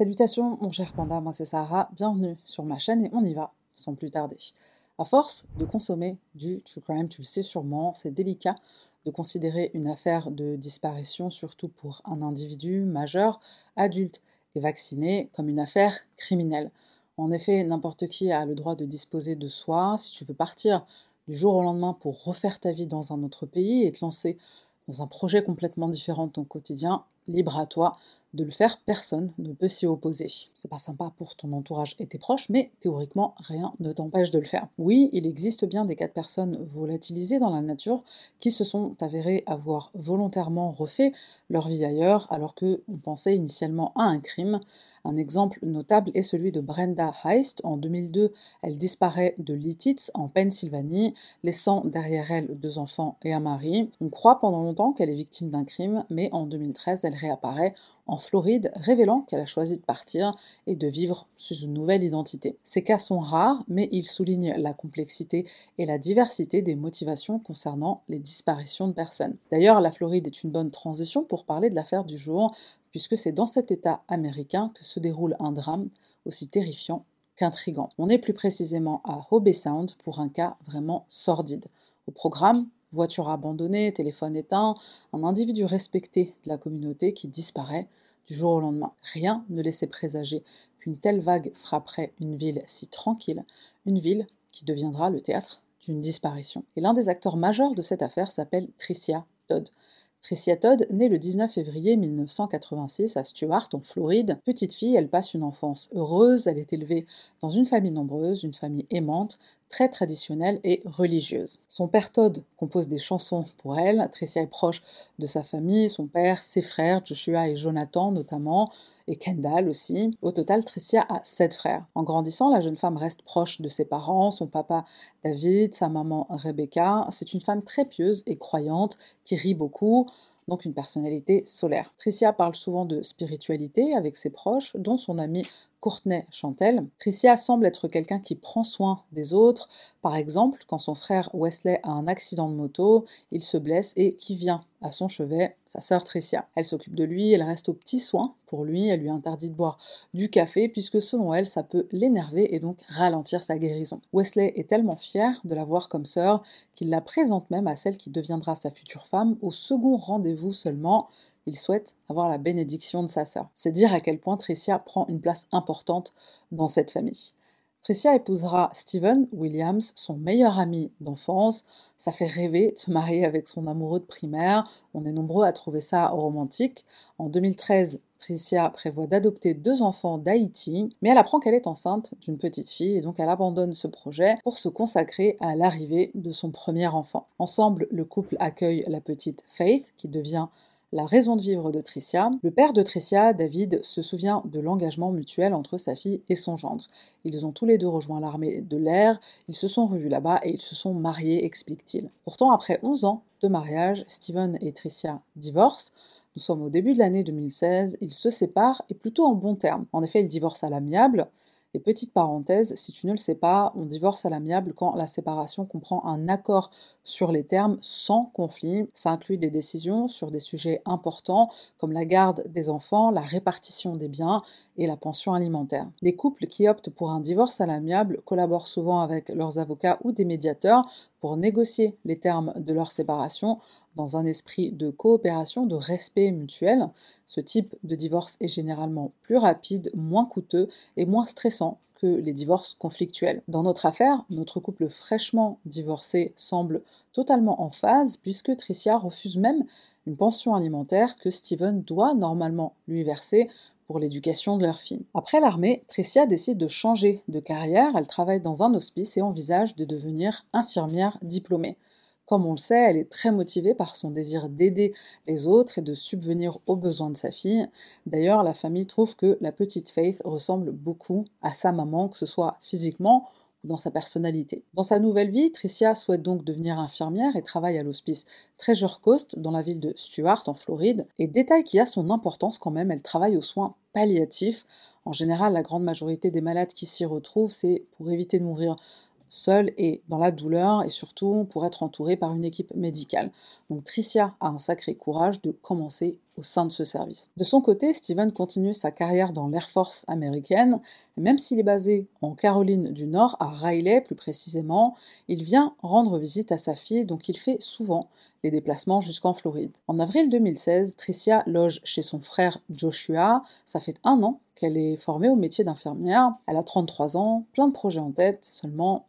Salutations mon cher panda, moi c'est Sarah, bienvenue sur ma chaîne et on y va sans plus tarder. À force de consommer du true crime, tu le sais sûrement, c'est délicat de considérer une affaire de disparition, surtout pour un individu majeur, adulte et vacciné, comme une affaire criminelle. En effet, n'importe qui a le droit de disposer de soi. Si tu veux partir du jour au lendemain pour refaire ta vie dans un autre pays et te lancer dans un projet complètement différent de ton quotidien, libre à toi de le faire, personne ne peut s'y opposer. C'est pas sympa pour ton entourage et tes proches, mais théoriquement, rien ne t'empêche de le faire. Oui, il existe bien des cas de personnes volatilisées dans la nature qui se sont avérées avoir volontairement refait leur vie ailleurs alors que on pensait initialement à un crime. Un exemple notable est celui de Brenda Heist. En 2002, elle disparaît de Lititz en Pennsylvanie, laissant derrière elle deux enfants et un mari. On croit pendant longtemps qu'elle est victime d'un crime, mais en 2013, elle réapparaît en Floride, révélant qu'elle a choisi de partir et de vivre sous une nouvelle identité. Ces cas sont rares, mais ils soulignent la complexité et la diversité des motivations concernant les disparitions de personnes. D'ailleurs, la Floride est une bonne transition pour parler de l'affaire du jour, puisque c'est dans cet État américain que se déroule un drame aussi terrifiant qu'intrigant. On est plus précisément à Hobe Sound pour un cas vraiment sordide. Au programme, voiture abandonnée, téléphone éteint, un individu respecté de la communauté qui disparaît du jour au lendemain. Rien ne laissait présager qu'une telle vague frapperait une ville si tranquille, une ville qui deviendra le théâtre d'une disparition. Et l'un des acteurs majeurs de cette affaire s'appelle Tricia Todd. Tricia Todd naît le 19 février 1986 à Stuart, en Floride. Petite fille, elle passe une enfance heureuse, elle est élevée dans une famille nombreuse, une famille aimante, très traditionnelle et religieuse. Son père Todd compose des chansons pour elle, Tricia est proche de sa famille, son père, ses frères, Joshua et Jonathan notamment, et Kendall aussi. Au total, Tricia a sept frères. En grandissant, la jeune femme reste proche de ses parents, son papa David, sa maman Rebecca. C'est une femme très pieuse et croyante qui rit beaucoup donc une personnalité solaire. Tricia parle souvent de spiritualité avec ses proches, dont son amie Courtenay Chantel. Tricia semble être quelqu'un qui prend soin des autres. Par exemple, quand son frère Wesley a un accident de moto, il se blesse et qui vient à son chevet? Sa sœur Tricia. Elle s'occupe de lui, elle reste aux petits soins pour lui, elle lui interdit de boire du café puisque selon elle, ça peut l'énerver et donc ralentir sa guérison. Wesley est tellement fier de la voir comme sœur qu'il la présente même à celle qui deviendra sa future femme au second rendez-vous seulement il souhaite avoir la bénédiction de sa sœur. C'est dire à quel point Tricia prend une place importante dans cette famille. Tricia épousera Steven Williams, son meilleur ami d'enfance. Ça fait rêver de se marier avec son amoureux de primaire. On est nombreux à trouver ça romantique. En 2013, Tricia prévoit d'adopter deux enfants d'Haïti, mais elle apprend qu'elle est enceinte d'une petite fille et donc elle abandonne ce projet pour se consacrer à l'arrivée de son premier enfant. Ensemble, le couple accueille la petite Faith qui devient la raison de vivre de Tricia. Le père de Tricia, David, se souvient de l'engagement mutuel entre sa fille et son gendre. Ils ont tous les deux rejoint l'armée de l'air, ils se sont revus là-bas et ils se sont mariés, explique-t-il. Pourtant, après 11 ans de mariage, Steven et Tricia divorcent. Nous sommes au début de l'année 2016, ils se séparent et plutôt en bons termes. En effet, ils divorcent à l'amiable. Et petite parenthèse, si tu ne le sais pas, on divorce à l'amiable quand la séparation comprend un accord sur les termes sans conflit. Ça inclut des décisions sur des sujets importants comme la garde des enfants, la répartition des biens et la pension alimentaire. Les couples qui optent pour un divorce à l'amiable collaborent souvent avec leurs avocats ou des médiateurs pour négocier les termes de leur séparation dans un esprit de coopération, de respect mutuel. Ce type de divorce est généralement plus rapide, moins coûteux et moins stressant que les divorces conflictuels. Dans notre affaire, notre couple fraîchement divorcé semble totalement en phase puisque Tricia refuse même une pension alimentaire que Steven doit normalement lui verser pour l'éducation de leur fille. Après l'armée, Tricia décide de changer de carrière, elle travaille dans un hospice et envisage de devenir infirmière diplômée. Comme on le sait, elle est très motivée par son désir d'aider les autres et de subvenir aux besoins de sa fille. D'ailleurs, la famille trouve que la petite Faith ressemble beaucoup à sa maman, que ce soit physiquement dans sa personnalité. Dans sa nouvelle vie, Tricia souhaite donc devenir infirmière et travaille à l'hospice Treasure Coast dans la ville de Stuart en Floride. Et détail qui a son importance quand même, elle travaille aux soins palliatifs. En général, la grande majorité des malades qui s'y retrouvent, c'est pour éviter de mourir seul et dans la douleur et surtout pour être entourée par une équipe médicale. Donc Tricia a un sacré courage de commencer au sein de ce service. De son côté, Steven continue sa carrière dans l'Air Force américaine, même s'il est basé en Caroline du Nord, à Riley plus précisément, il vient rendre visite à sa fille, donc il fait souvent les déplacements jusqu'en Floride. En avril 2016, Tricia loge chez son frère Joshua. Ça fait un an qu'elle est formée au métier d'infirmière. Elle a 33 ans, plein de projets en tête, seulement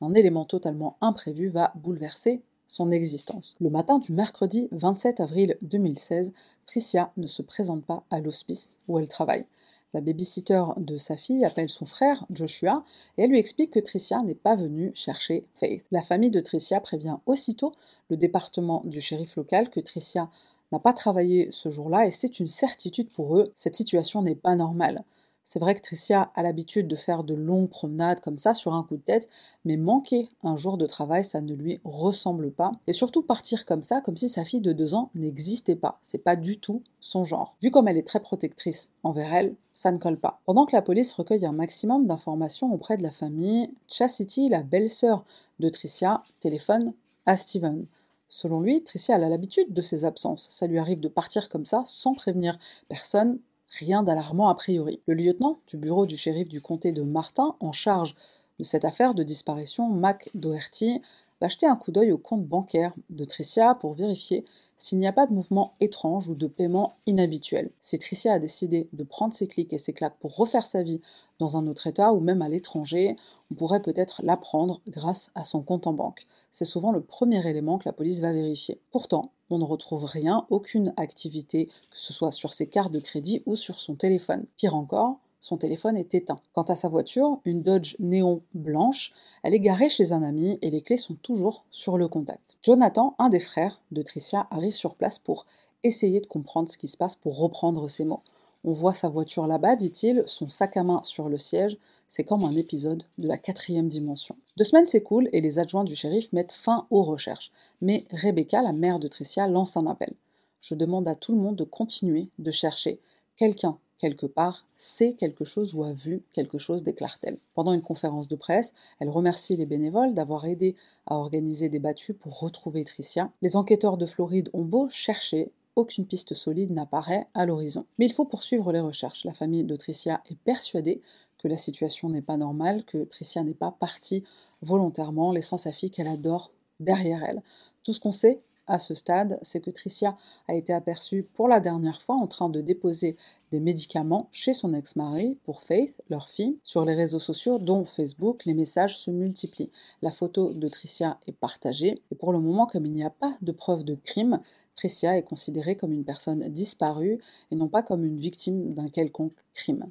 un élément totalement imprévu va bouleverser son existence. Le matin du mercredi 27 avril 2016, Tricia ne se présente pas à l'hospice où elle travaille. La babysitter de sa fille appelle son frère, Joshua, et elle lui explique que Tricia n'est pas venue chercher Faith. La famille de Tricia prévient aussitôt le département du shérif local que Tricia n'a pas travaillé ce jour-là et c'est une certitude pour eux, cette situation n'est pas normale. C'est vrai que Tricia a l'habitude de faire de longues promenades comme ça sur un coup de tête, mais manquer un jour de travail, ça ne lui ressemble pas. Et surtout partir comme ça, comme si sa fille de deux ans n'existait pas. C'est pas du tout son genre. Vu comme elle est très protectrice envers elle, ça ne colle pas. Pendant que la police recueille un maximum d'informations auprès de la famille, Chastity, la belle-sœur de Tricia, téléphone à Steven. Selon lui, Tricia a l'habitude de ses absences. Ça lui arrive de partir comme ça sans prévenir personne Rien d'alarmant a priori. Le lieutenant du bureau du shérif du comté de Martin, en charge de cette affaire de disparition, Mac Doherty, va jeter un coup d'œil au compte bancaire de Tricia pour vérifier s'il n'y a pas de mouvement étrange ou de paiement inhabituel. Si Tricia a décidé de prendre ses clics et ses claques pour refaire sa vie dans un autre État ou même à l'étranger, on pourrait peut-être l'apprendre grâce à son compte en banque. C'est souvent le premier élément que la police va vérifier. Pourtant, on ne retrouve rien, aucune activité, que ce soit sur ses cartes de crédit ou sur son téléphone. Pire encore, son téléphone est éteint. Quant à sa voiture, une Dodge Néon blanche, elle est garée chez un ami et les clés sont toujours sur le contact. Jonathan, un des frères de Tricia, arrive sur place pour essayer de comprendre ce qui se passe pour reprendre ses mots. On voit sa voiture là-bas, dit-il, son sac à main sur le siège. C'est comme un épisode de la quatrième dimension. Deux semaines s'écoulent et les adjoints du shérif mettent fin aux recherches. Mais Rebecca, la mère de Tricia, lance un appel. Je demande à tout le monde de continuer de chercher. Quelqu'un quelque part, sait quelque chose ou a vu quelque chose, déclare-t-elle. Pendant une conférence de presse, elle remercie les bénévoles d'avoir aidé à organiser des battues pour retrouver Tricia. Les enquêteurs de Floride ont beau chercher, aucune piste solide n'apparaît à l'horizon. Mais il faut poursuivre les recherches. La famille de Tricia est persuadée que la situation n'est pas normale, que Tricia n'est pas partie volontairement, laissant sa fille qu'elle adore derrière elle. Tout ce qu'on sait, à ce stade, c'est que Tricia a été aperçue pour la dernière fois en train de déposer des médicaments chez son ex-mari pour Faith, leur fille. Sur les réseaux sociaux, dont Facebook, les messages se multiplient. La photo de Tricia est partagée et pour le moment, comme il n'y a pas de preuve de crime, Tricia est considérée comme une personne disparue et non pas comme une victime d'un quelconque crime.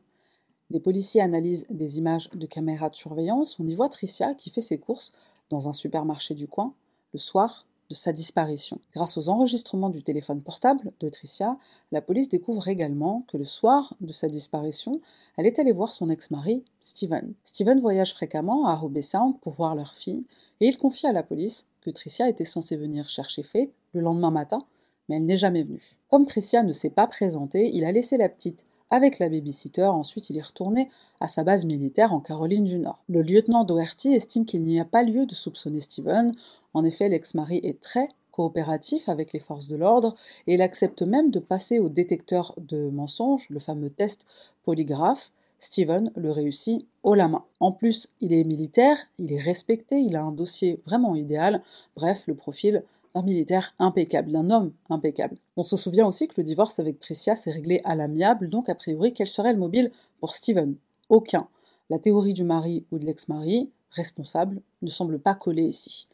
Les policiers analysent des images de caméras de surveillance. On y voit Tricia qui fait ses courses dans un supermarché du coin le soir de sa disparition. Grâce aux enregistrements du téléphone portable de Tricia, la police découvre également que le soir de sa disparition, elle est allée voir son ex-mari, Steven. Steven voyage fréquemment à Sound pour voir leur fille, et il confie à la police que Tricia était censée venir chercher Faith le lendemain matin, mais elle n'est jamais venue. Comme Tricia ne s'est pas présentée, il a laissé la petite avec la babysitter, ensuite il est retourné à sa base militaire en Caroline du Nord. Le lieutenant Doherty estime qu'il n'y a pas lieu de soupçonner Steven. En effet, l'ex-mari est très coopératif avec les forces de l'ordre et il accepte même de passer au détecteur de mensonges, le fameux test polygraphe. Steven le réussit haut la main. En plus, il est militaire, il est respecté, il a un dossier vraiment idéal. Bref, le profil militaire impeccable, d'un homme impeccable. On se souvient aussi que le divorce avec Tricia s'est réglé à l'amiable, donc a priori, quel serait le mobile pour Steven Aucun. La théorie du mari ou de l'ex-mari, responsable, ne semble pas coller ici.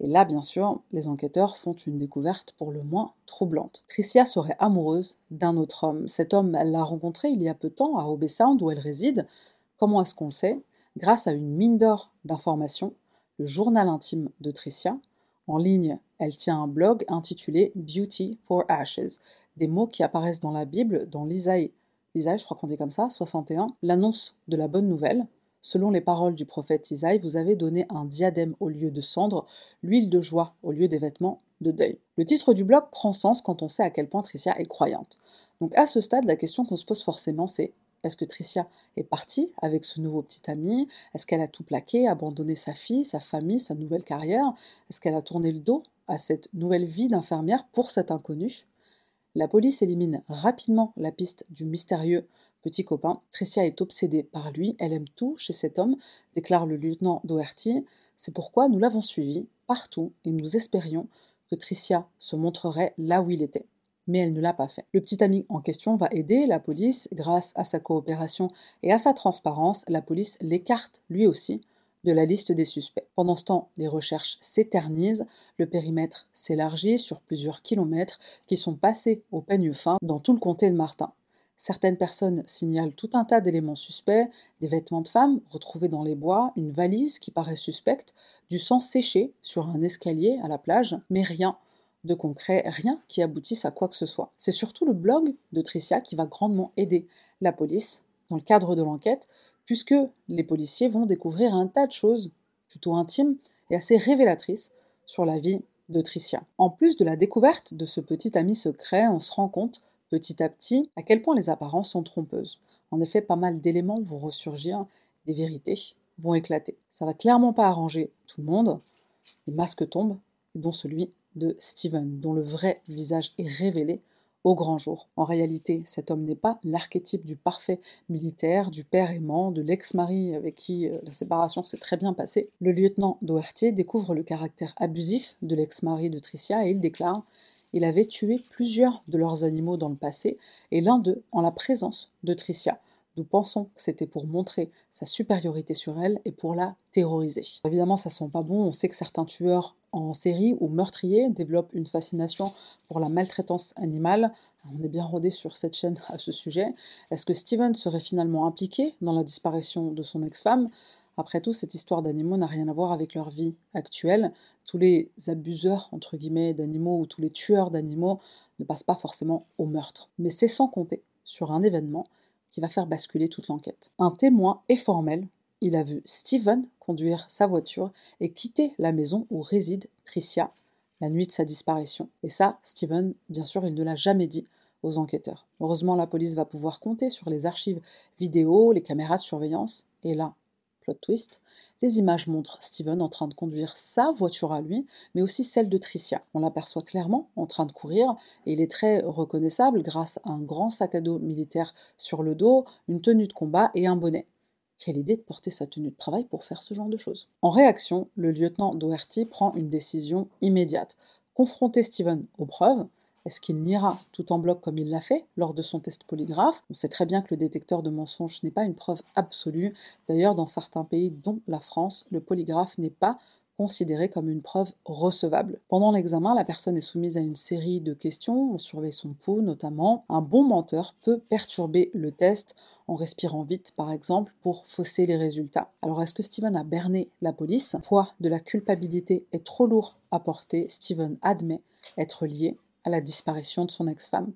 Et là, bien sûr, les enquêteurs font une découverte pour le moins troublante. Tricia serait amoureuse d'un autre homme. Cet homme, elle l'a rencontré il y a peu de temps à Obey Sound où elle réside. Comment est-ce qu'on le sait? Grâce à une mine d'or d'informations, le journal intime de Tricia, en ligne, elle tient un blog intitulé Beauty for Ashes, des mots qui apparaissent dans la Bible, dans l'Isaïe, l'Isaïe, je crois qu'on dit comme ça, 61, l'annonce de la bonne nouvelle. Selon les paroles du prophète Isaïe, vous avez donné un diadème au lieu de cendre, l'huile de joie au lieu des vêtements de deuil. Le titre du blog prend sens quand on sait à quel point Tricia est croyante. Donc à ce stade, la question qu'on se pose forcément, c'est est-ce que Tricia est partie avec ce nouveau petit ami? Est-ce qu'elle a tout plaqué, abandonné sa fille, sa famille, sa nouvelle carrière? Est-ce qu'elle a tourné le dos? À cette nouvelle vie d'infirmière pour cet inconnu La police élimine rapidement la piste du mystérieux petit copain. Tricia est obsédée par lui, elle aime tout chez cet homme, déclare le lieutenant Doherty. C'est pourquoi nous l'avons suivi partout et nous espérions que Tricia se montrerait là où il était. Mais elle ne l'a pas fait. Le petit ami en question va aider la police grâce à sa coopération et à sa transparence. La police l'écarte lui aussi de la liste des suspects. Pendant ce temps, les recherches s'éternisent, le périmètre s'élargit sur plusieurs kilomètres qui sont passés au peigne fin dans tout le comté de Martin. Certaines personnes signalent tout un tas d'éléments suspects, des vêtements de femmes retrouvés dans les bois, une valise qui paraît suspecte, du sang séché sur un escalier à la plage, mais rien de concret, rien qui aboutisse à quoi que ce soit. C'est surtout le blog de Tricia qui va grandement aider la police dans le cadre de l'enquête, puisque les policiers vont découvrir un tas de choses plutôt intimes et assez révélatrices sur la vie de Tricia. En plus de la découverte de ce petit ami secret, on se rend compte petit à petit à quel point les apparences sont trompeuses. En effet, pas mal d'éléments vont ressurgir, des vérités vont éclater. Ça va clairement pas arranger tout le monde. Les masques tombent, dont celui de Steven, dont le vrai visage est révélé au grand jour. En réalité, cet homme n'est pas l'archétype du parfait militaire, du père aimant, de l'ex-mari avec qui euh, la séparation s'est très bien passée. Le lieutenant Doherty découvre le caractère abusif de l'ex-mari de Tricia et il déclare il avait tué plusieurs de leurs animaux dans le passé, et l'un d'eux en la présence de Tricia. Nous pensons que c'était pour montrer sa supériorité sur elle et pour la terroriser. Évidemment, ça sent pas bon. On sait que certains tueurs en série ou meurtriers développent une fascination pour la maltraitance animale. On est bien rodé sur cette chaîne à ce sujet. Est-ce que Steven serait finalement impliqué dans la disparition de son ex-femme? Après tout, cette histoire d'animaux n'a rien à voir avec leur vie actuelle. Tous les abuseurs, entre guillemets, d'animaux ou tous les tueurs d'animaux ne passent pas forcément au meurtre. Mais c'est sans compter sur un événement qui va faire basculer toute l'enquête. Un témoin est formel. Il a vu Steven conduire sa voiture et quitter la maison où réside Tricia la nuit de sa disparition. Et ça, Steven, bien sûr, il ne l'a jamais dit aux enquêteurs. Heureusement, la police va pouvoir compter sur les archives vidéo, les caméras de surveillance, et là, plot twist, les images montrent Steven en train de conduire sa voiture à lui, mais aussi celle de Tricia. On l'aperçoit clairement en train de courir, et il est très reconnaissable grâce à un grand sac à dos militaire sur le dos, une tenue de combat et un bonnet. Quelle idée de porter sa tenue de travail pour faire ce genre de choses. En réaction, le lieutenant Doherty prend une décision immédiate. Confronter Steven aux preuves, est-ce qu'il niera tout en bloc comme il l'a fait lors de son test polygraphe? On sait très bien que le détecteur de mensonges n'est pas une preuve absolue. D'ailleurs, dans certains pays, dont la France, le polygraphe n'est pas considéré comme une preuve recevable. Pendant l'examen, la personne est soumise à une série de questions, on surveille son pouls notamment. Un bon menteur peut perturber le test en respirant vite par exemple pour fausser les résultats. Alors est-ce que Steven a berné la police? Poids de la culpabilité est trop lourd à porter, Steven admet être lié à la disparition de son ex-femme.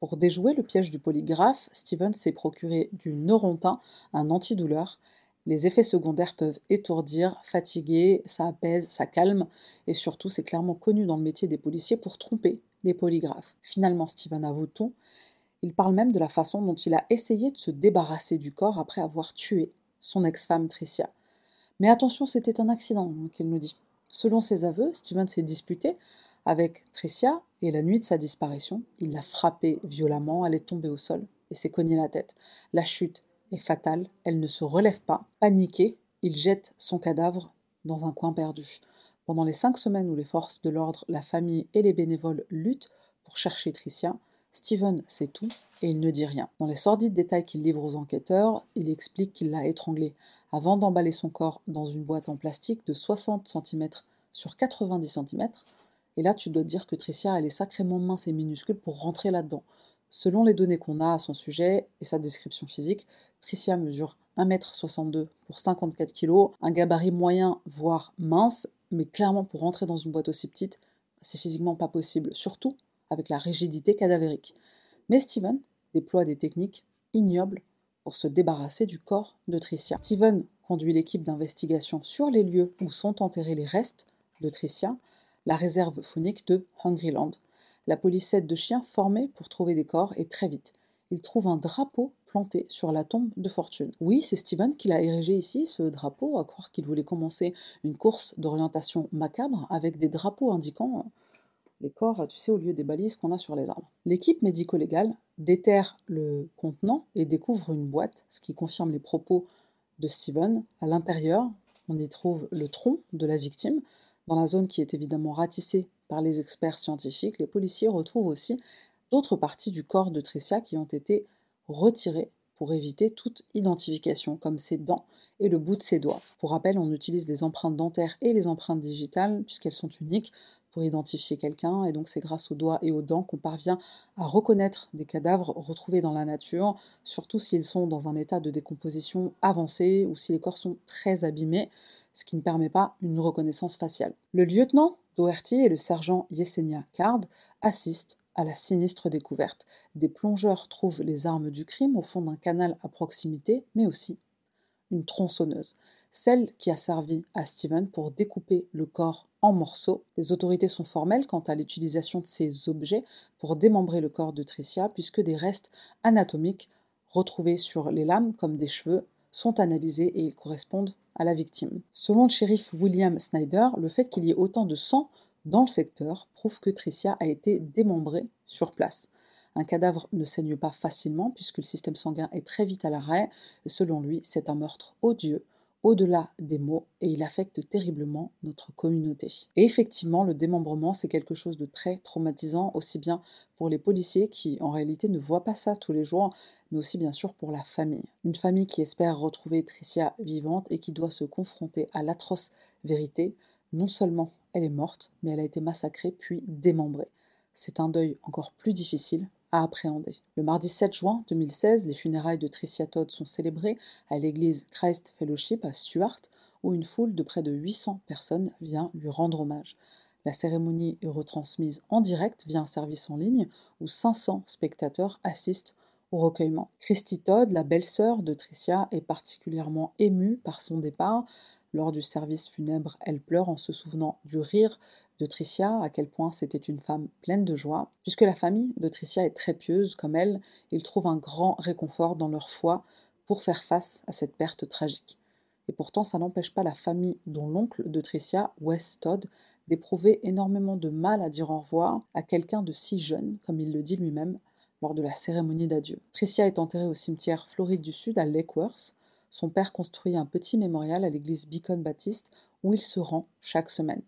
Pour déjouer le piège du polygraphe, Steven s'est procuré du Norontin, un antidouleur. Les effets secondaires peuvent étourdir, fatiguer, ça apaise, ça calme, et surtout c'est clairement connu dans le métier des policiers pour tromper les polygraphes. Finalement, Steven avoue tout. Il parle même de la façon dont il a essayé de se débarrasser du corps après avoir tué son ex-femme Tricia. Mais attention, c'était un accident, hein, qu'il nous dit. Selon ses aveux, Steven s'est disputé avec Tricia, et la nuit de sa disparition, il l'a frappée violemment, elle est tombée au sol et s'est cognée la tête. La chute est fatale, elle ne se relève pas. Paniqué, il jette son cadavre dans un coin perdu. Pendant les cinq semaines où les forces de l'ordre, la famille et les bénévoles luttent pour chercher Tricia, Steven sait tout et il ne dit rien. Dans les sordides détails qu'il livre aux enquêteurs, il explique qu'il l'a étranglée avant d'emballer son corps dans une boîte en plastique de 60 cm sur 90 cm et là, tu dois dire que Tricia, elle est sacrément mince et minuscule pour rentrer là-dedans. Selon les données qu'on a à son sujet et sa description physique, Tricia mesure 1m62 pour 54 kg, un gabarit moyen, voire mince, mais clairement pour rentrer dans une boîte aussi petite, c'est physiquement pas possible, surtout avec la rigidité cadavérique. Mais Steven déploie des techniques ignobles pour se débarrasser du corps de Tricia. Steven conduit l'équipe d'investigation sur les lieux où sont enterrés les restes de Tricia la réserve faunique de Hungryland. La police aide de chiens formés pour trouver des corps et très vite. Il trouve un drapeau planté sur la tombe de Fortune. Oui, c'est Steven qui l'a érigé ici, ce drapeau, à croire qu'il voulait commencer une course d'orientation macabre avec des drapeaux indiquant les corps, tu sais, au lieu des balises qu'on a sur les arbres. L'équipe médico-légale déterre le contenant et découvre une boîte, ce qui confirme les propos de Steven. À l'intérieur, on y trouve le tronc de la victime. Dans la zone qui est évidemment ratissée par les experts scientifiques, les policiers retrouvent aussi d'autres parties du corps de Tricia qui ont été retirées pour éviter toute identification, comme ses dents et le bout de ses doigts. Pour rappel, on utilise les empreintes dentaires et les empreintes digitales, puisqu'elles sont uniques, pour identifier quelqu'un, et donc c'est grâce aux doigts et aux dents qu'on parvient à reconnaître des cadavres retrouvés dans la nature, surtout s'ils sont dans un état de décomposition avancé ou si les corps sont très abîmés, ce qui ne permet pas une reconnaissance faciale. Le lieutenant Doherty et le sergent Yesenia Card assistent à la sinistre découverte. Des plongeurs trouvent les armes du crime au fond d'un canal à proximité, mais aussi une tronçonneuse, celle qui a servi à Steven pour découper le corps en morceaux. Les autorités sont formelles quant à l'utilisation de ces objets pour démembrer le corps de Tricia, puisque des restes anatomiques retrouvés sur les lames, comme des cheveux, sont analysés et ils correspondent à la victime. Selon le shérif William Snyder, le fait qu'il y ait autant de sang dans le secteur prouve que Tricia a été démembrée sur place. Un cadavre ne saigne pas facilement puisque le système sanguin est très vite à l'arrêt. Selon lui, c'est un meurtre odieux au-delà des mots et il affecte terriblement notre communauté. Et effectivement, le démembrement, c'est quelque chose de très traumatisant, aussi bien pour les policiers qui en réalité ne voient pas ça tous les jours, mais aussi bien sûr pour la famille. Une famille qui espère retrouver Tricia vivante et qui doit se confronter à l'atroce vérité. Non seulement elle est morte, mais elle a été massacrée puis démembrée. C'est un deuil encore plus difficile à appréhender. Le mardi 7 juin 2016, les funérailles de Tricia Todd sont célébrées à l'église Christ Fellowship à Stuart, où une foule de près de 800 personnes vient lui rendre hommage. La cérémonie est retransmise en direct via un service en ligne où 500 spectateurs assistent au recueillement. Christy Todd, la belle-sœur de Tricia, est particulièrement émue par son départ. Lors du service funèbre, elle pleure en se souvenant du rire de Tricia, à quel point c'était une femme pleine de joie. Puisque la famille de Tricia est très pieuse comme elle, ils trouvent un grand réconfort dans leur foi pour faire face à cette perte tragique. Et pourtant, ça n'empêche pas la famille dont l'oncle de Tricia, Wes Todd, d'éprouver énormément de mal à dire au revoir à quelqu'un de si jeune, comme il le dit lui-même, lors de la cérémonie d'adieu. Tricia est enterrée au cimetière Floride du Sud à Lake Worth. Son père construit un petit mémorial à l'église Beacon Baptiste où il se rend chaque semaine.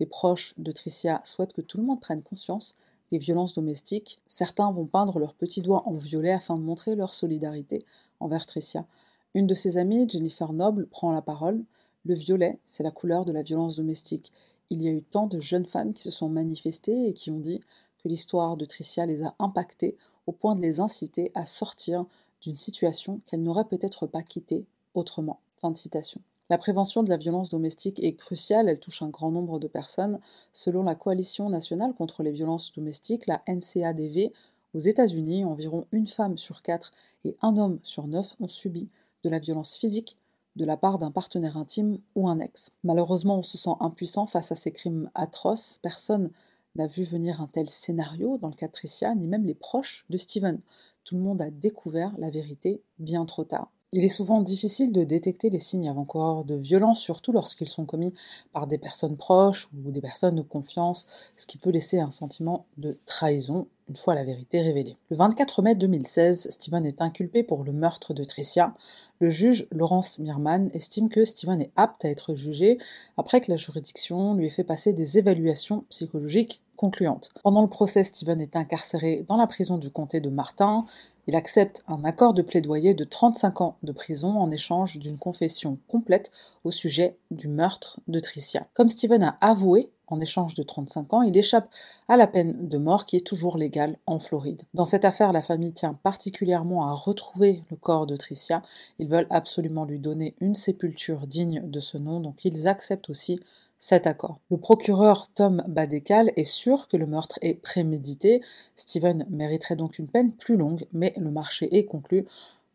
Les proches de Tricia souhaitent que tout le monde prenne conscience des violences domestiques. Certains vont peindre leurs petits doigts en violet afin de montrer leur solidarité envers Tricia. Une de ses amies, Jennifer Noble, prend la parole. Le violet, c'est la couleur de la violence domestique. Il y a eu tant de jeunes femmes qui se sont manifestées et qui ont dit que l'histoire de Tricia les a impactées au point de les inciter à sortir d'une situation qu'elles n'auraient peut-être pas quittée autrement. Fin de citation. La prévention de la violence domestique est cruciale, elle touche un grand nombre de personnes. Selon la Coalition nationale contre les violences domestiques, la NCADV, aux États-Unis, environ une femme sur quatre et un homme sur neuf ont subi de la violence physique de la part d'un partenaire intime ou un ex. Malheureusement, on se sent impuissant face à ces crimes atroces. Personne n'a vu venir un tel scénario dans le cas de Tricia, ni même les proches de Steven. Tout le monde a découvert la vérité bien trop tard. Il est souvent difficile de détecter les signes avant-coureurs de violence, surtout lorsqu'ils sont commis par des personnes proches ou des personnes de confiance, ce qui peut laisser un sentiment de trahison une fois la vérité révélée. Le 24 mai 2016, Steven est inculpé pour le meurtre de Tricia. Le juge Laurence Mirman estime que Steven est apte à être jugé après que la juridiction lui ait fait passer des évaluations psychologiques concluantes. Pendant le procès, Steven est incarcéré dans la prison du comté de Martin. Il accepte un accord de plaidoyer de 35 ans de prison en échange d'une confession complète au sujet du meurtre de Tricia. Comme Steven a avoué en échange de 35 ans, il échappe à la peine de mort qui est toujours légale en Floride. Dans cette affaire, la famille tient particulièrement à retrouver le corps de Tricia. Ils veulent absolument lui donner une sépulture digne de ce nom, donc ils acceptent aussi cet accord. Le procureur Tom Badekal est sûr que le meurtre est prémédité. Steven mériterait donc une peine plus longue, mais le marché est conclu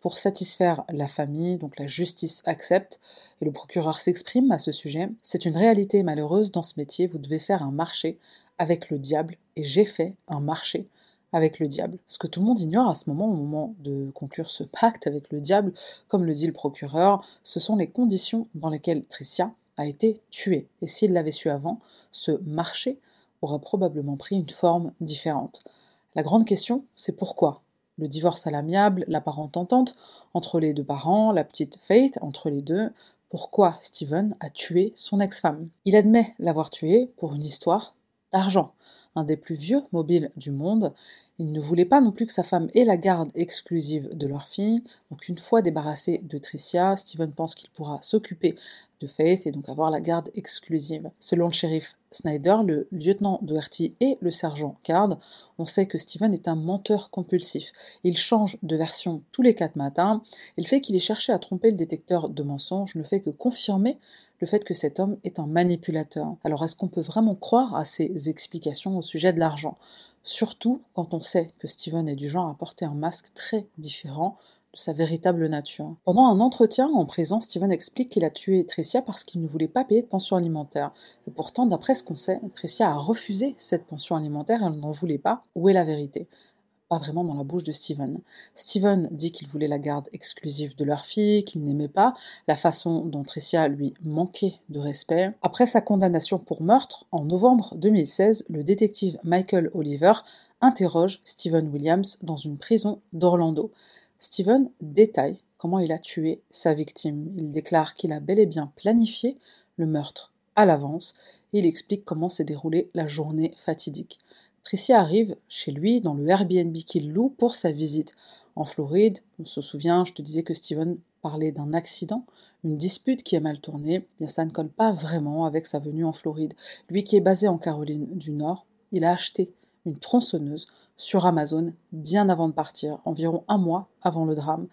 pour satisfaire la famille, donc la justice accepte, et le procureur s'exprime à ce sujet. C'est une réalité malheureuse dans ce métier, vous devez faire un marché avec le diable, et j'ai fait un marché avec le diable. Ce que tout le monde ignore à ce moment, au moment de conclure ce pacte avec le diable, comme le dit le procureur, ce sont les conditions dans lesquelles Tricia été tué. Et s'il l'avait su avant, ce marché aura probablement pris une forme différente. La grande question, c'est pourquoi? Le divorce à l'amiable, la parente entente entre les deux parents, la petite Faith entre les deux, pourquoi Steven a tué son ex-femme? Il admet l'avoir tué pour une histoire d'argent. Un des plus vieux mobiles du monde, il ne voulait pas non plus que sa femme ait la garde exclusive de leur fille. Donc une fois débarrassé de Tricia, Steven pense qu'il pourra s'occuper de Faith et donc avoir la garde exclusive. Selon le shérif Snyder, le lieutenant Doherty et le sergent Card, on sait que Steven est un menteur compulsif. Il change de version tous les quatre matins, et le fait qu'il ait cherché à tromper le détecteur de mensonges ne fait que confirmer le fait que cet homme est un manipulateur. Alors est-ce qu'on peut vraiment croire à ces explications au sujet de l'argent? Surtout quand on sait que Steven est du genre à porter un masque très différent de sa véritable nature. Pendant un entretien en prison, Steven explique qu'il a tué Tricia parce qu'il ne voulait pas payer de pension alimentaire. Et pourtant, d'après ce qu'on sait, Tricia a refusé cette pension alimentaire, elle n'en voulait pas. Où est la vérité? Pas vraiment dans la bouche de Steven. Steven dit qu'il voulait la garde exclusive de leur fille, qu'il n'aimait pas la façon dont Tricia lui manquait de respect. Après sa condamnation pour meurtre, en novembre 2016, le détective Michael Oliver interroge Steven Williams dans une prison d'Orlando. Steven détaille comment il a tué sa victime. Il déclare qu'il a bel et bien planifié le meurtre à l'avance il explique comment s'est déroulée la journée fatidique. Tricia arrive chez lui dans le Airbnb qu'il loue pour sa visite. En Floride, on se souvient, je te disais que Steven parlait d'un accident, une dispute qui a mal tourné. Bien, ça ne colle pas vraiment avec sa venue en Floride. Lui qui est basé en Caroline du Nord, il a acheté une tronçonneuse sur Amazon bien avant de partir, environ un mois avant le drame.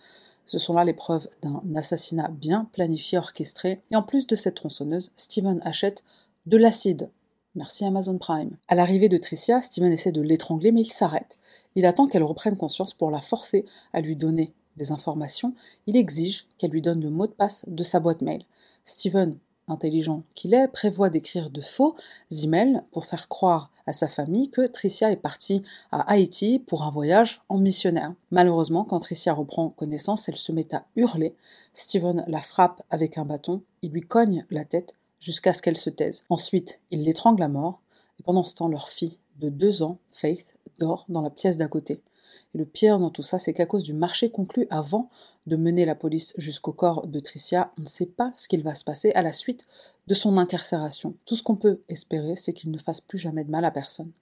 Ce sont là les preuves d'un assassinat bien planifié, orchestré. Et en plus de cette tronçonneuse, Steven achète de l'acide. Merci Amazon Prime. À l'arrivée de Tricia, Steven essaie de l'étrangler, mais il s'arrête. Il attend qu'elle reprenne conscience pour la forcer à lui donner des informations. Il exige qu'elle lui donne le mot de passe de sa boîte mail. Steven intelligent qu'il est, prévoit d'écrire de faux emails pour faire croire à sa famille que Tricia est partie à Haïti pour un voyage en missionnaire. Malheureusement, quand Tricia reprend connaissance, elle se met à hurler. Steven la frappe avec un bâton, il lui cogne la tête jusqu'à ce qu'elle se taise. Ensuite, il l'étrangle à mort, et pendant ce temps, leur fille de deux ans, Faith, dort dans la pièce d'à côté. Et le pire dans tout ça, c'est qu'à cause du marché conclu avant de mener la police jusqu'au corps de Tricia, on ne sait pas ce qu'il va se passer à la suite de son incarcération. Tout ce qu'on peut espérer, c'est qu'il ne fasse plus jamais de mal à personne.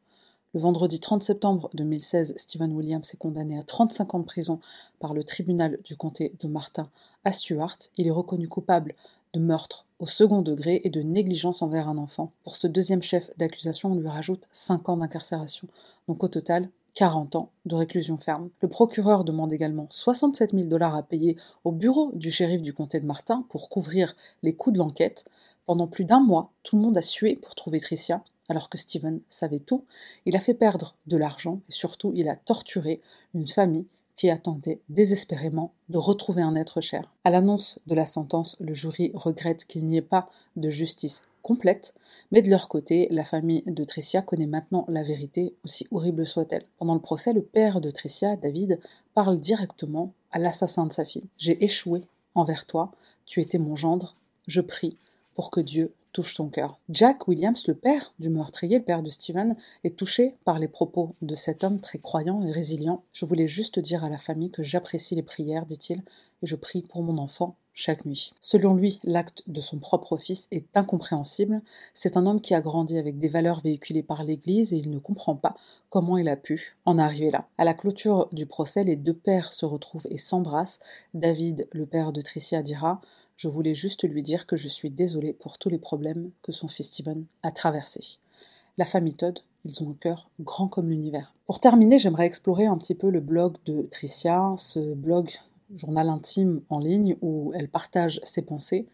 Le vendredi 30 septembre 2016, Stephen Williams est condamné à 35 ans de prison par le tribunal du comté de Martin à Stuart. Il est reconnu coupable de meurtre au second degré et de négligence envers un enfant. Pour ce deuxième chef d'accusation, on lui rajoute 5 ans d'incarcération. Donc au total, 40 ans de réclusion ferme. Le procureur demande également 67 000 dollars à payer au bureau du shérif du comté de Martin pour couvrir les coûts de l'enquête. Pendant plus d'un mois, tout le monde a sué pour trouver Tricia, alors que Steven savait tout. Il a fait perdre de l'argent et surtout il a torturé une famille qui attendait désespérément de retrouver un être cher. À l'annonce de la sentence, le jury regrette qu'il n'y ait pas de justice complète, mais de leur côté, la famille de Tricia connaît maintenant la vérité, aussi horrible soit-elle. Pendant le procès, le père de Tricia, David, parle directement à l'assassin de sa fille. J'ai échoué envers toi, tu étais mon gendre, je prie pour que Dieu touche ton cœur. Jack Williams, le père du meurtrier, le père de Steven, est touché par les propos de cet homme très croyant et résilient. Je voulais juste dire à la famille que j'apprécie les prières, dit-il, et je prie pour mon enfant chaque nuit. Selon lui, l'acte de son propre fils est incompréhensible. C'est un homme qui a grandi avec des valeurs véhiculées par l'Église et il ne comprend pas comment il a pu en arriver là. À la clôture du procès, les deux pères se retrouvent et s'embrassent. David, le père de Tricia, dira je voulais juste lui dire que je suis désolée pour tous les problèmes que son fils Steven a traversés. La famille Todd, ils ont un cœur grand comme l'univers. Pour terminer, j'aimerais explorer un petit peu le blog de Tricia, ce blog journal intime en ligne où elle partage ses pensées.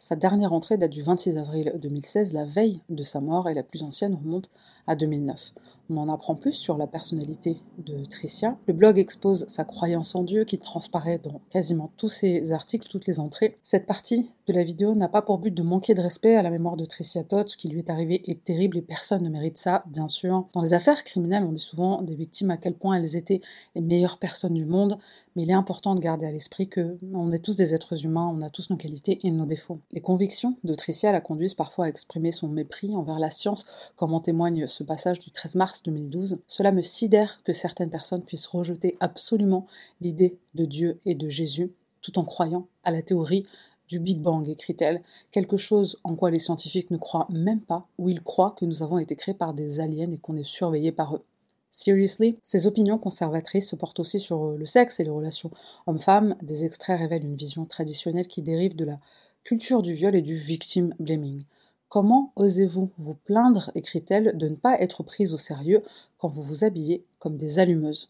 Sa dernière entrée date du 26 avril 2016, la veille de sa mort, et la plus ancienne remonte à 2009. On en apprend plus sur la personnalité de Tricia. Le blog expose sa croyance en Dieu qui transparaît dans quasiment tous ses articles, toutes les entrées. Cette partie la vidéo n'a pas pour but de manquer de respect à la mémoire de Tricia Todd. Ce qui lui est arrivé est terrible et personne ne mérite ça, bien sûr. Dans les affaires criminelles, on dit souvent des victimes à quel point elles étaient les meilleures personnes du monde, mais il est important de garder à l'esprit que on est tous des êtres humains, on a tous nos qualités et nos défauts. Les convictions de Tricia la conduisent parfois à exprimer son mépris envers la science, comme en témoigne ce passage du 13 mars 2012. Cela me sidère que certaines personnes puissent rejeter absolument l'idée de Dieu et de Jésus tout en croyant à la théorie du Big Bang, écrit-elle, quelque chose en quoi les scientifiques ne croient même pas, ou ils croient que nous avons été créés par des aliens et qu'on est surveillés par eux. Seriously, ces opinions conservatrices se portent aussi sur le sexe et les relations hommes-femmes. Des extraits révèlent une vision traditionnelle qui dérive de la culture du viol et du victim blaming. Comment osez-vous vous plaindre, écrit-elle, de ne pas être prise au sérieux quand vous vous habillez comme des allumeuses?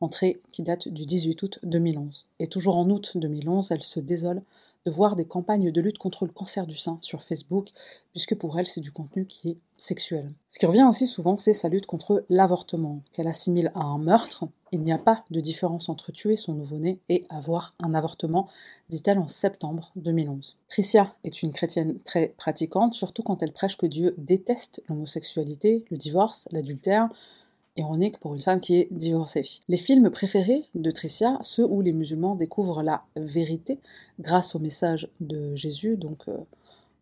Entrée qui date du 18 août 2011. Et toujours en août 2011, elle se désole de voir des campagnes de lutte contre le cancer du sein sur Facebook, puisque pour elle, c'est du contenu qui est sexuel. Ce qui revient aussi souvent, c'est sa lutte contre l'avortement, qu'elle assimile à un meurtre. Il n'y a pas de différence entre tuer son nouveau-né et avoir un avortement, dit-elle en septembre 2011. Tricia est une chrétienne très pratiquante, surtout quand elle prêche que Dieu déteste l'homosexualité, le divorce, l'adultère, ironique pour une femme qui est divorcée. Les films préférés de Tricia, ceux où les musulmans découvrent la vérité grâce au message de Jésus, donc euh,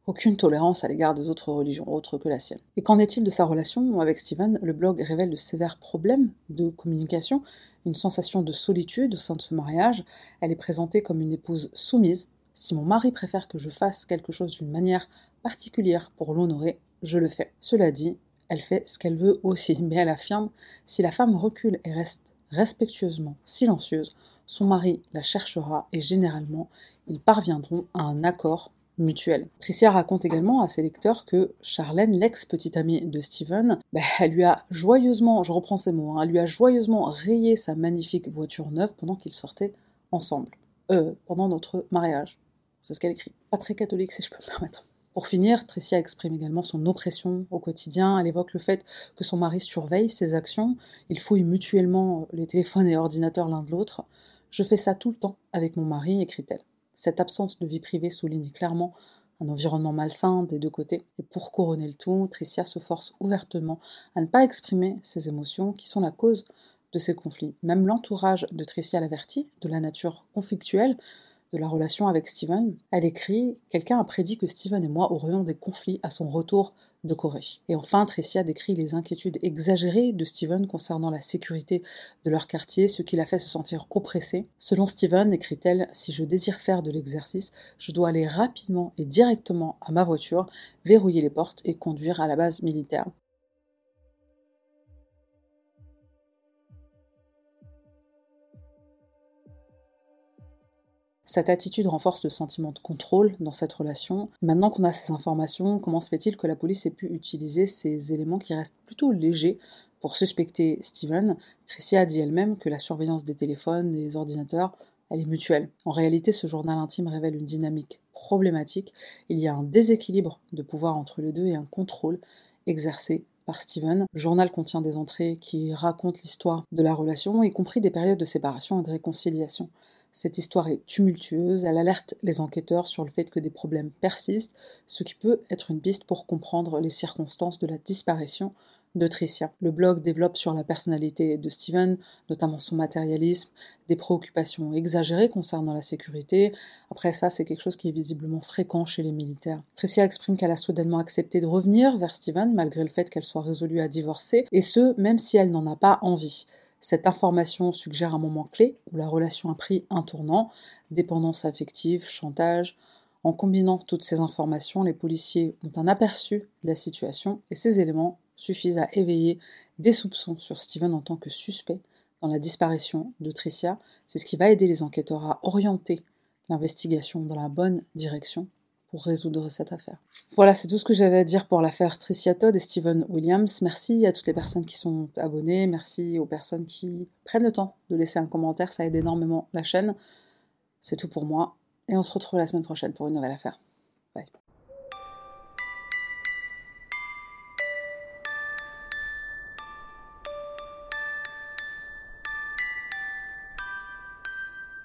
aucune tolérance à l'égard des autres religions autres que la sienne. Et qu'en est-il de sa relation avec Steven? Le blog révèle de sévères problèmes de communication, une sensation de solitude au sein de ce mariage. Elle est présentée comme une épouse soumise. Si mon mari préfère que je fasse quelque chose d'une manière particulière pour l'honorer, je le fais. Cela dit, elle fait ce qu'elle veut aussi, mais elle affirme si la femme recule et reste respectueusement silencieuse, son mari la cherchera et généralement ils parviendront à un accord mutuel. Tricia raconte également à ses lecteurs que Charlène, l'ex-petite amie de Steven, ben, elle lui a joyeusement, je reprends ces mots, hein, elle lui a joyeusement rayé sa magnifique voiture neuve pendant qu'ils sortaient ensemble. Euh, pendant notre mariage. C'est ce qu'elle écrit. Pas très catholique si je peux me permettre. Pour finir, Tricia exprime également son oppression au quotidien. Elle évoque le fait que son mari surveille ses actions. Ils fouillent mutuellement les téléphones et ordinateurs l'un de l'autre. Je fais ça tout le temps avec mon mari, écrit-elle. Cette absence de vie privée souligne clairement un environnement malsain des deux côtés. Et pour couronner le tout, Tricia se force ouvertement à ne pas exprimer ses émotions qui sont la cause de ces conflits. Même l'entourage de Tricia l'avertit de la nature conflictuelle de la relation avec Steven, elle écrit Quelqu'un a prédit que Steven et moi aurions des conflits à son retour de Corée. Et enfin, Tricia décrit les inquiétudes exagérées de Steven concernant la sécurité de leur quartier, ce qui l'a fait se sentir oppressé. Selon Steven, écrit-elle, si je désire faire de l'exercice, je dois aller rapidement et directement à ma voiture, verrouiller les portes et conduire à la base militaire. Cette attitude renforce le sentiment de contrôle dans cette relation. Maintenant qu'on a ces informations, comment se fait-il que la police ait pu utiliser ces éléments qui restent plutôt légers pour suspecter Steven? Tricia a dit elle-même que la surveillance des téléphones, des ordinateurs, elle est mutuelle. En réalité, ce journal intime révèle une dynamique problématique. Il y a un déséquilibre de pouvoir entre les deux et un contrôle exercé par Steven. Le journal contient des entrées qui racontent l'histoire de la relation, y compris des périodes de séparation et de réconciliation. Cette histoire est tumultueuse, elle alerte les enquêteurs sur le fait que des problèmes persistent, ce qui peut être une piste pour comprendre les circonstances de la disparition de Tricia. Le blog développe sur la personnalité de Steven, notamment son matérialisme, des préoccupations exagérées concernant la sécurité. Après ça, c'est quelque chose qui est visiblement fréquent chez les militaires. Tricia exprime qu'elle a soudainement accepté de revenir vers Steven malgré le fait qu'elle soit résolue à divorcer, et ce, même si elle n'en a pas envie. Cette information suggère un moment clé où la relation a pris un tournant, dépendance affective, chantage. En combinant toutes ces informations, les policiers ont un aperçu de la situation et ces éléments suffisent à éveiller des soupçons sur Steven en tant que suspect dans la disparition de Tricia. C'est ce qui va aider les enquêteurs à orienter l'investigation dans la bonne direction résoudre cette affaire. Voilà, c'est tout ce que j'avais à dire pour l'affaire Tricia Todd et Steven Williams. Merci à toutes les personnes qui sont abonnées, merci aux personnes qui prennent le temps de laisser un commentaire, ça aide énormément la chaîne. C'est tout pour moi, et on se retrouve la semaine prochaine pour une nouvelle affaire. Bye.